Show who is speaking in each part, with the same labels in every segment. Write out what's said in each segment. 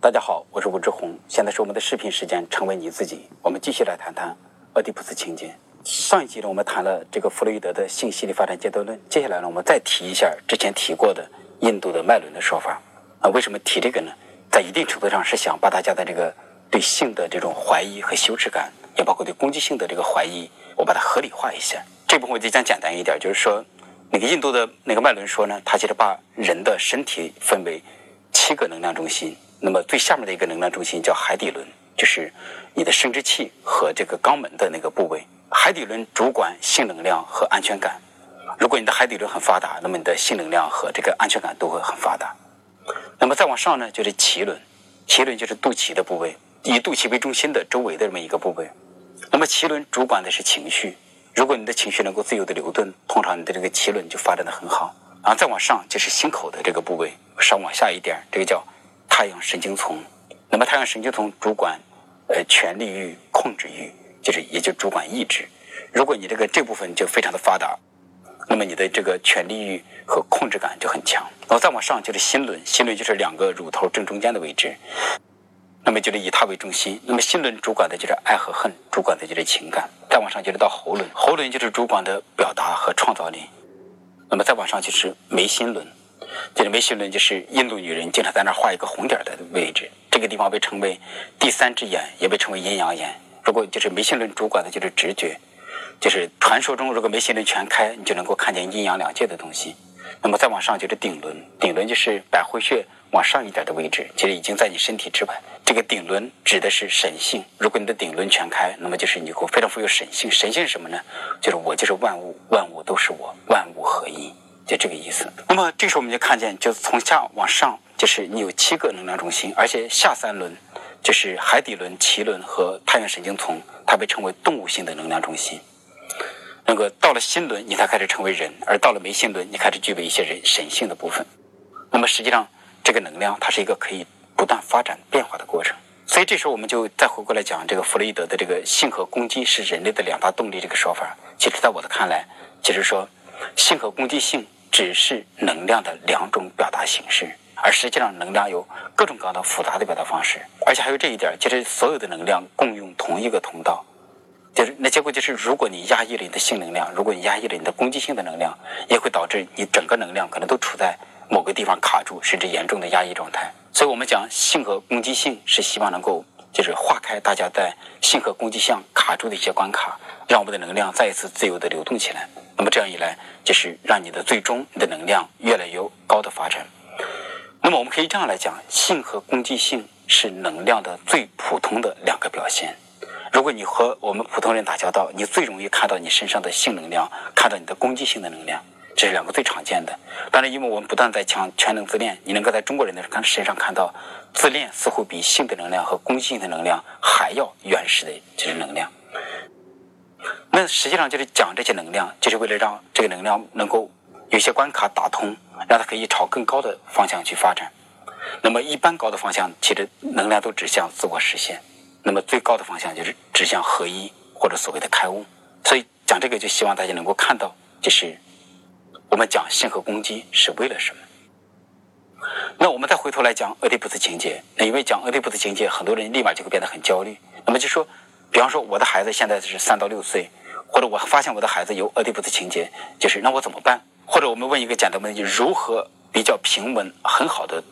Speaker 1: 大家好，我是吴志红，现在是我们的视频时间，成为你自己。我们继续来谈谈俄狄浦斯情节。上一集呢，我们谈了这个弗洛伊德的性心理发展阶段论。接下来呢，我们再提一下之前提过的印度的脉轮的说法。啊，为什么提这个呢？在一定程度上是想把大家的这个对性的这种怀疑和羞耻感，也包括对攻击性的这个怀疑，我把它合理化一下。这部分我就讲简单一点，就是说，那个印度的那个脉轮说呢，它其实把人的身体分为七个能量中心。那么最下面的一个能量中心叫海底轮，就是你的生殖器和这个肛门的那个部位。海底轮主管性能量和安全感。如果你的海底轮很发达，那么你的性能量和这个安全感都会很发达。那么再往上呢，就是脐轮，脐轮就是肚脐的部位，以肚脐为中心的周围的这么一个部位。那么脐轮主管的是情绪。如果你的情绪能够自由的流动，通常你的这个脐轮就发展的很好。然后再往上就是心口的这个部位，稍往下一点，这个叫。太阳神经丛，那么太阳神经丛主管呃权力欲、控制欲，就是也就主管意志。如果你这个这部分就非常的发达，那么你的这个权力欲和控制感就很强。然后再往上就是心轮，心轮就是两个乳头正中间的位置，那么就是以它为中心。那么心轮主管的就是爱和恨，主管的就是情感。再往上就是到喉轮，喉轮就是主管的表达和创造力。那么再往上就是眉心轮。这个眉心轮就是印度女人经常在那画一个红点的位置，这个地方被称为第三只眼，也被称为阴阳眼。如果就是眉心轮主管的就是直觉，就是传说中如果眉心轮全开，你就能够看见阴阳两界的东西。那么再往上就是顶轮，顶轮就是百会穴往上一点的位置，其实已经在你身体之外。这个顶轮指的是神性，如果你的顶轮全开，那么就是你会非常富有神性。神性是什么呢？就是我就是万物，万物都是我，万物合一。就这个意思。那么这时候我们就看见，就是从下往上，就是你有七个能量中心，而且下三轮就是海底轮、脐轮和太阳神经丛，它被称为动物性的能量中心。那个到了心轮，你才开始成为人；而到了眉心轮，你开始具备一些人神性的部分。那么实际上，这个能量它是一个可以不断发展变化的过程。所以这时候我们就再回过来讲这个弗洛伊德的这个性和攻击是人类的两大动力这个说法。其实，在我的看来，就是说性和攻击性。只是能量的两种表达形式，而实际上能量有各种各样的复杂的表达方式，而且还有这一点，就是所有的能量共用同一个通道，就是那结果就是，如果你压抑了你的性能量，如果你压抑了你的攻击性的能量，也会导致你整个能量可能都处在某个地方卡住，甚至严重的压抑状态。所以我们讲性和攻击性是希望能够就是化开大家在性和攻击项卡住的一些关卡，让我们的能量再一次自由的流动起来。那么这样一来，就是让你的最终你的能量越来越高的发展。那么我们可以这样来讲，性和攻击性是能量的最普通的两个表现。如果你和我们普通人打交道，你最容易看到你身上的性能量，看到你的攻击性的能量，这是两个最常见的。当然，因为我们不断在强全能自恋，你能够在中国人的身上看到自恋似乎比性的能量和攻击性的能量还要原始的这种能量。那实际上就是讲这些能量，就是为了让这个能量能够有些关卡打通，让它可以朝更高的方向去发展。那么一般高的方向，其实能量都指向自我实现。那么最高的方向就是指向合一或者所谓的开悟。所以讲这个，就希望大家能够看到，就是我们讲性和攻击是为了什么。那我们再回头来讲俄狄浦斯情节，那因为讲俄狄浦斯情节，很多人立马就会变得很焦虑。那么就说。比方说，我的孩子现在是三到六岁，或者我发现我的孩子有俄狄浦斯情节，就是那我怎么办？或者我们问一个简单问题：如何比较平稳、很好的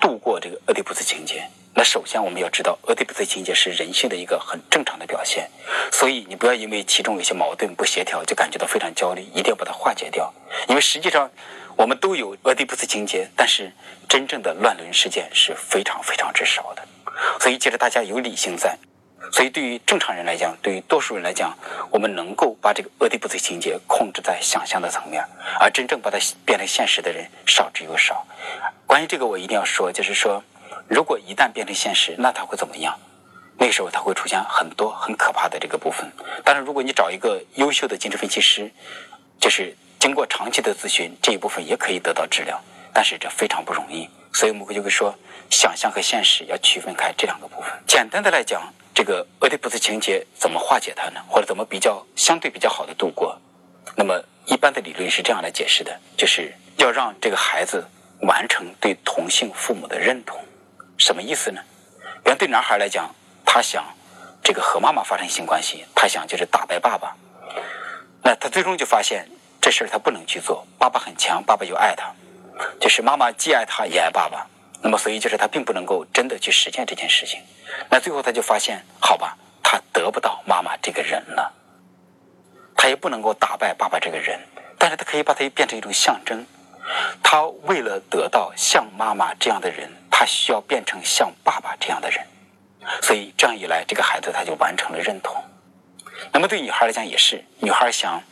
Speaker 1: 度过这个俄狄浦斯情节？那首先我们要知道，俄狄浦斯情节是人性的一个很正常的表现，所以你不要因为其中有些矛盾不协调就感觉到非常焦虑，一定要把它化解掉。因为实际上我们都有俄狄浦斯情节，但是真正的乱伦事件是非常非常之少的，所以记得大家有理性在。所以，对于正常人来讲，对于多数人来讲，我们能够把这个俄狄浦斯情节控制在想象的层面，而真正把它变成现实的人少之又少。关于这个，我一定要说，就是说，如果一旦变成现实，那他会怎么样？那个时候他会出现很多很可怕的这个部分。当然，如果你找一个优秀的精神分析师，就是经过长期的咨询，这一部分也可以得到治疗。但是这非常不容易，所以我们会就会说，想象和现实要区分开这两个部分。简单的来讲。这个俄狄浦斯情节怎么化解它呢？或者怎么比较相对比较好的度过？那么一般的理论是这样来解释的：就是要让这个孩子完成对同性父母的认同。什么意思呢？原对男孩来讲，他想这个和妈妈发生性关系，他想就是打败爸爸。那他最终就发现这事儿他不能去做，爸爸很强，爸爸又爱他，就是妈妈既爱他也爱爸爸。那么所以就是他并不能够真的去实现这件事情。那最后他就发现，好吧，他得不到妈妈这个人了，他也不能够打败爸爸这个人，但是他可以把它变成一种象征。他为了得到像妈妈这样的人，他需要变成像爸爸这样的人。所以这样一来，这个孩子他就完成了认同。那么对女孩来讲也是，女孩想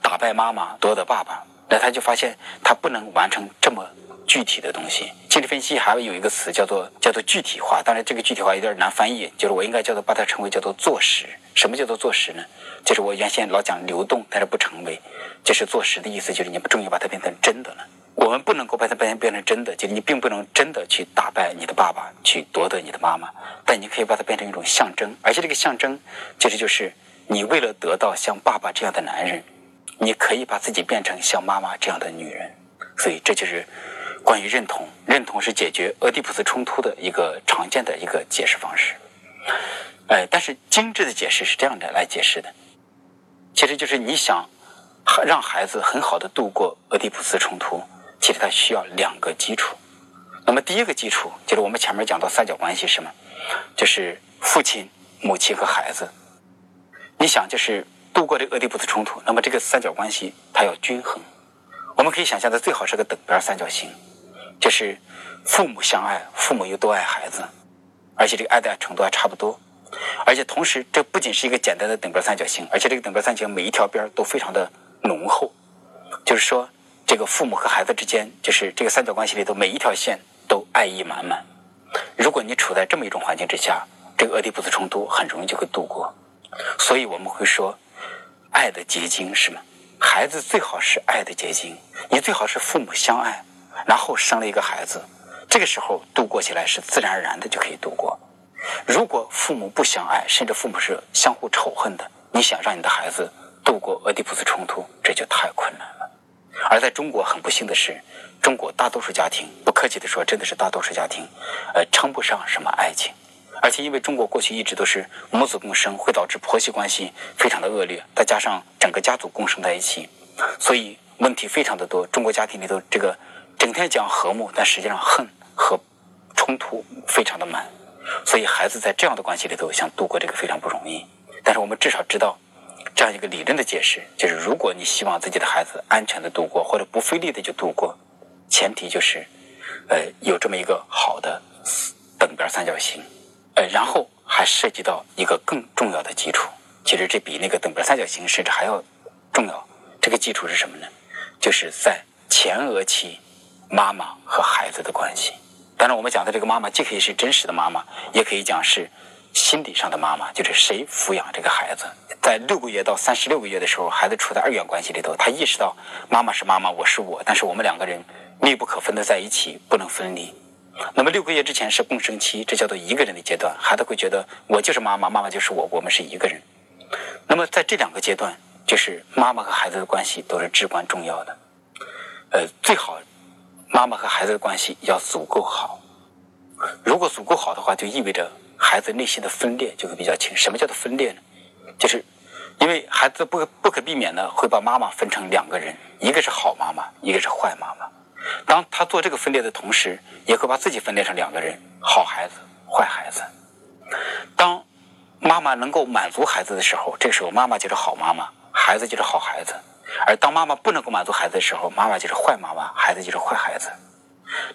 Speaker 1: 打败妈妈，夺得爸爸，那他就发现他不能完成这么具体的东西。心理分析还有一个词叫做叫做具体化，当然这个具体化有点难翻译，就是我应该叫做把它称为叫做坐实。什么叫做坐实呢？就是我原先老讲流动，但是不成为，就是坐实的意思，就是你们终于把它变成真的了。我们不能够把它变变成真的，就是你并不能真的去打败你的爸爸，去夺得你的妈妈，但你可以把它变成一种象征，而且这个象征其实就是你为了得到像爸爸这样的男人，你可以把自己变成像妈妈这样的女人。所以这就是关于认同，认同是解决俄狄浦斯冲突的一个常见的一个解释方式。哎，但是精致的解释是这样的来解释的，其实就是你想让孩子很好的度过俄狄浦斯冲突。其实他需要两个基础，那么第一个基础就是我们前面讲到三角关系是什么？就是父亲、母亲和孩子。你想，就是度过这个俄狄浦斯冲突，那么这个三角关系它要均衡。我们可以想象的最好是个等边三角形，就是父母相爱，父母又都爱孩子，而且这个爱的程度还差不多，而且同时这不仅是一个简单的等边三角形，而且这个等边三角形每一条边都非常的浓厚，就是说。这个父母和孩子之间，就是这个三角关系里头，每一条线都爱意满满。如果你处在这么一种环境之下，这个俄狄浦斯冲突很容易就会度过。所以我们会说，爱的结晶是吗？孩子最好是爱的结晶，你最好是父母相爱，然后生了一个孩子，这个时候度过起来是自然而然的就可以度过。如果父母不相爱，甚至父母是相互仇恨的，你想让你的孩子度过俄狄浦斯冲突，这就太困难了。而在中国，很不幸的是，中国大多数家庭，不客气的说，真的是大多数家庭，呃，称不上什么爱情。而且，因为中国过去一直都是母子共生，会导致婆媳关系非常的恶劣，再加上整个家族共生在一起，所以问题非常的多。中国家庭里头，这个整天讲和睦，但实际上恨和冲突非常的满，所以孩子在这样的关系里头想度过这个非常不容易。但是我们至少知道。这样一个理论的解释，就是如果你希望自己的孩子安全的度过，或者不费力的就度过，前提就是，呃，有这么一个好的等边三角形，呃，然后还涉及到一个更重要的基础，其实这比那个等边三角形甚至还要重要。这个基础是什么呢？就是在前额期，妈妈和孩子的关系。当然，我们讲的这个妈妈，既可以是真实的妈妈，也可以讲是。心理上的妈妈就是谁抚养这个孩子，在六个月到三十六个月的时候，孩子处在二元关系里头，他意识到妈妈是妈妈，我是我，但是我们两个人密不可分的在一起，不能分离。那么六个月之前是共生期，这叫做一个人的阶段，孩子会觉得我就是妈妈，妈妈就是我，我们是一个人。那么在这两个阶段，就是妈妈和孩子的关系都是至关重要的。呃，最好妈妈和孩子的关系要足够好，如果足够好的话，就意味着。孩子内心的分裂就会比较轻。什么叫做分裂呢？就是因为孩子不不可避免的会把妈妈分成两个人，一个是好妈妈，一个是坏妈妈。当他做这个分裂的同时，也会把自己分裂成两个人：好孩子、坏孩子。当妈妈能够满足孩子的时候，这时候妈妈就是好妈妈，孩子就是好孩子；而当妈妈不能够满足孩子的时候，妈妈就是坏妈妈，孩子就是坏孩子。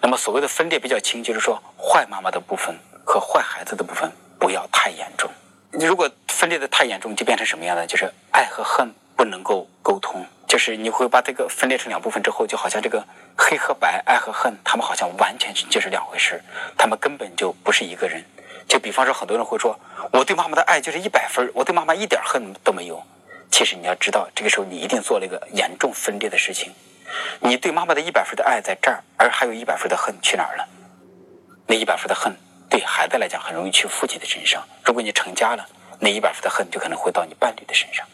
Speaker 1: 那么所谓的分裂比较轻，就是说坏妈妈的部分。和坏孩子的部分不要太严重。你如果分裂的太严重，就变成什么样呢？就是爱和恨不能够沟通。就是你会把这个分裂成两部分之后，就好像这个黑和白、爱和恨，他们好像完全就是两回事，他们根本就不是一个人。就比方说，很多人会说，我对妈妈的爱就是一百分，我对妈妈一点恨都没有。其实你要知道，这个时候你一定做了一个严重分裂的事情。你对妈妈的一百分的爱在这儿，而还有一百分的恨去哪儿了？那一百分的恨。对孩子来讲，很容易去父亲的身上。如果你成家了，那一百分的恨就可能会到你伴侣的身上。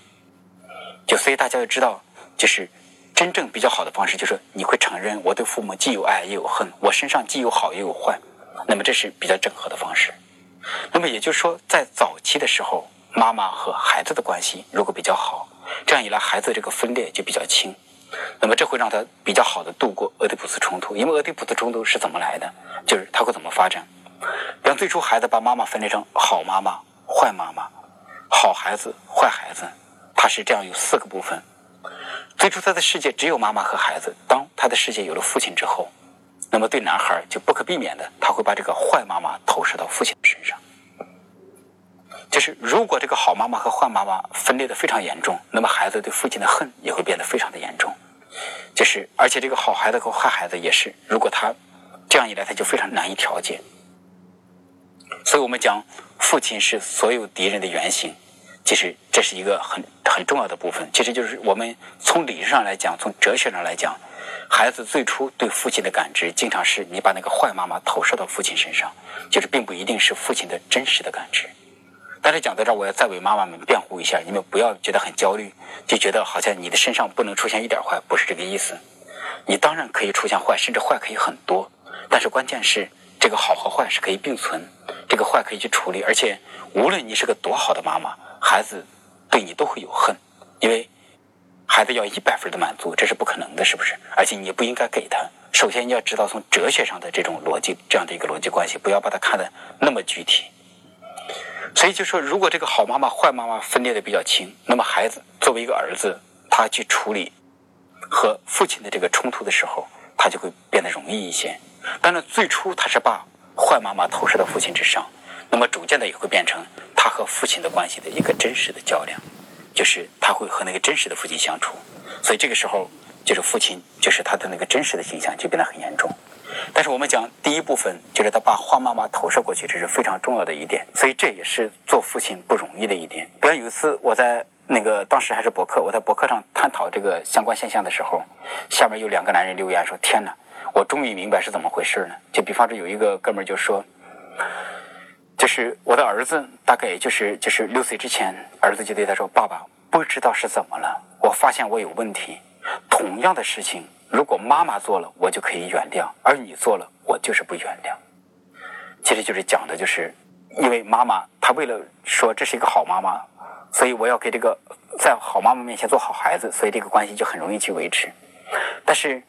Speaker 1: 就所以大家要知道，就是真正比较好的方式，就是你会承认我对父母既有爱也有恨，我身上既有好也有坏。那么这是比较整合的方式。那么也就是说，在早期的时候，妈妈和孩子的关系如果比较好，这样一来，孩子这个分裂就比较轻。那么这会让他比较好的度过俄狄浦斯冲突，因为俄狄浦斯冲突是怎么来的？就是他会怎么发展？比方最初孩子把妈妈分裂成好妈妈、坏妈妈、好孩子、坏孩子，他是这样有四个部分。最初他的世界只有妈妈和孩子，当他的世界有了父亲之后，那么对男孩就不可避免的他会把这个坏妈妈投射到父亲。就是如果这个好妈妈和坏妈妈分裂的非常严重，那么孩子对父亲的恨也会变得非常的严重。就是而且这个好孩子和坏孩子也是，如果他这样一来，他就非常难以调节。所以我们讲父亲是所有敌人的原型，其实这是一个很很重要的部分。其实就是我们从理论上来讲，从哲学上来讲，孩子最初对父亲的感知，经常是你把那个坏妈妈投射到父亲身上，就是并不一定是父亲的真实的感知。但是讲到这儿，我要再为妈妈们辩护一下，你们不要觉得很焦虑，就觉得好像你的身上不能出现一点坏，不是这个意思。你当然可以出现坏，甚至坏可以很多，但是关键是这个好和坏是可以并存，这个坏可以去处理。而且无论你是个多好的妈妈，孩子对你都会有恨，因为孩子要一百分的满足，这是不可能的，是不是？而且你不应该给他。首先你要知道从哲学上的这种逻辑，这样的一个逻辑关系，不要把它看得那么具体。所以就说，如果这个好妈妈、坏妈妈分裂的比较轻，那么孩子作为一个儿子，他去处理和父亲的这个冲突的时候，他就会变得容易一些。当然，最初他是把坏妈妈投射到父亲之上，那么逐渐的也会变成他和父亲的关系的一个真实的较量，就是他会和那个真实的父亲相处。所以这个时候，就是父亲，就是他的那个真实的形象就变得很严重。但是我们讲第一部分，就是他把花妈妈投射过去，这是非常重要的一点，所以这也是做父亲不容易的一点。比方有一次我在那个当时还是博客，我在博客上探讨这个相关现象的时候，下面有两个男人留言说：“天哪，我终于明白是怎么回事了。”就比方说有一个哥们儿就说：“就是我的儿子，大概也就是就是六岁之前，儿子就对他说：‘爸爸，不知道是怎么了，我发现我有问题，同样的事情。’”如果妈妈做了，我就可以原谅；而你做了，我就是不原谅。其实就是讲的，就是因为妈妈她为了说这是一个好妈妈，所以我要给这个在好妈妈面前做好孩子，所以这个关系就很容易去维持。但是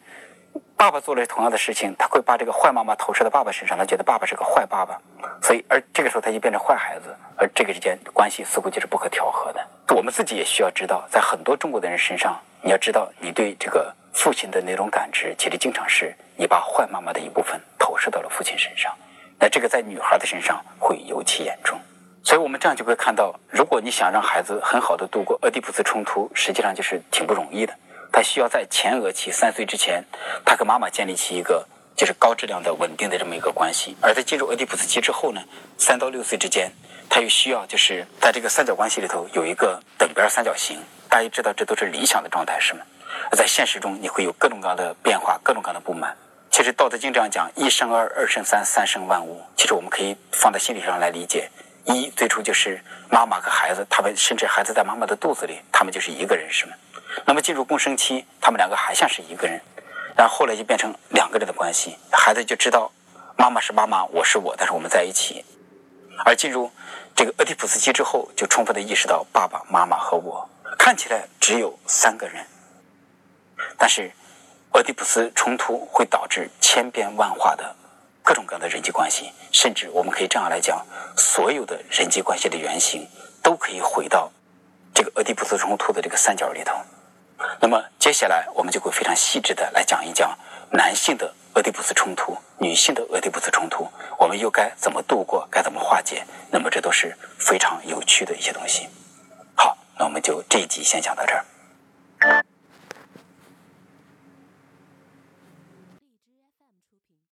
Speaker 1: 爸爸做了同样的事情，他会把这个坏妈妈投射到爸爸身上，他觉得爸爸是个坏爸爸，所以而这个时候他就变成坏孩子，而这个之间关系似乎就是不可调和的。我们自己也需要知道，在很多中国的人身上，你要知道你对这个。父亲的那种感知，其实经常是你把坏妈妈的一部分投射到了父亲身上，那这个在女孩的身上会尤其严重。所以，我们这样就会看到，如果你想让孩子很好的度过俄狄浦斯冲突，实际上就是挺不容易的。他需要在前额期三岁之前，他和妈妈建立起一个就是高质量的稳定的这么一个关系；而在进入俄狄浦斯期之后呢，三到六岁之间，他又需要就是在这个三角关系里头有一个等边三角形。大家知道，这都是理想的状态，是吗？在现实中，你会有各种各样的变化，各种各样的不满。其实《道德经》这样讲：一生二，二生三，三生万物。其实我们可以放在心理上来理解：一最初就是妈妈和孩子，他们甚至孩子在妈妈的肚子里，他们就是一个人，是吗？那么进入共生期，他们两个还像是一个人，然后后来就变成两个人的关系。孩子就知道妈妈是妈妈，我是我，但是我们在一起。而进入这个俄狄浦斯期之后，就充分的意识到爸爸妈妈和我看起来只有三个人。但是，俄狄浦斯冲突会导致千变万化的各种各样的人际关系，甚至我们可以这样来讲，所有的人际关系的原型都可以回到这个俄狄浦斯冲突的这个三角里头。那么，接下来我们就会非常细致的来讲一讲男性的俄狄浦斯冲突，女性的俄狄浦斯冲突，我们又该怎么度过，该怎么化解？那么，这都是非常有趣的一些东西。好，那我们就这一集先讲到这儿。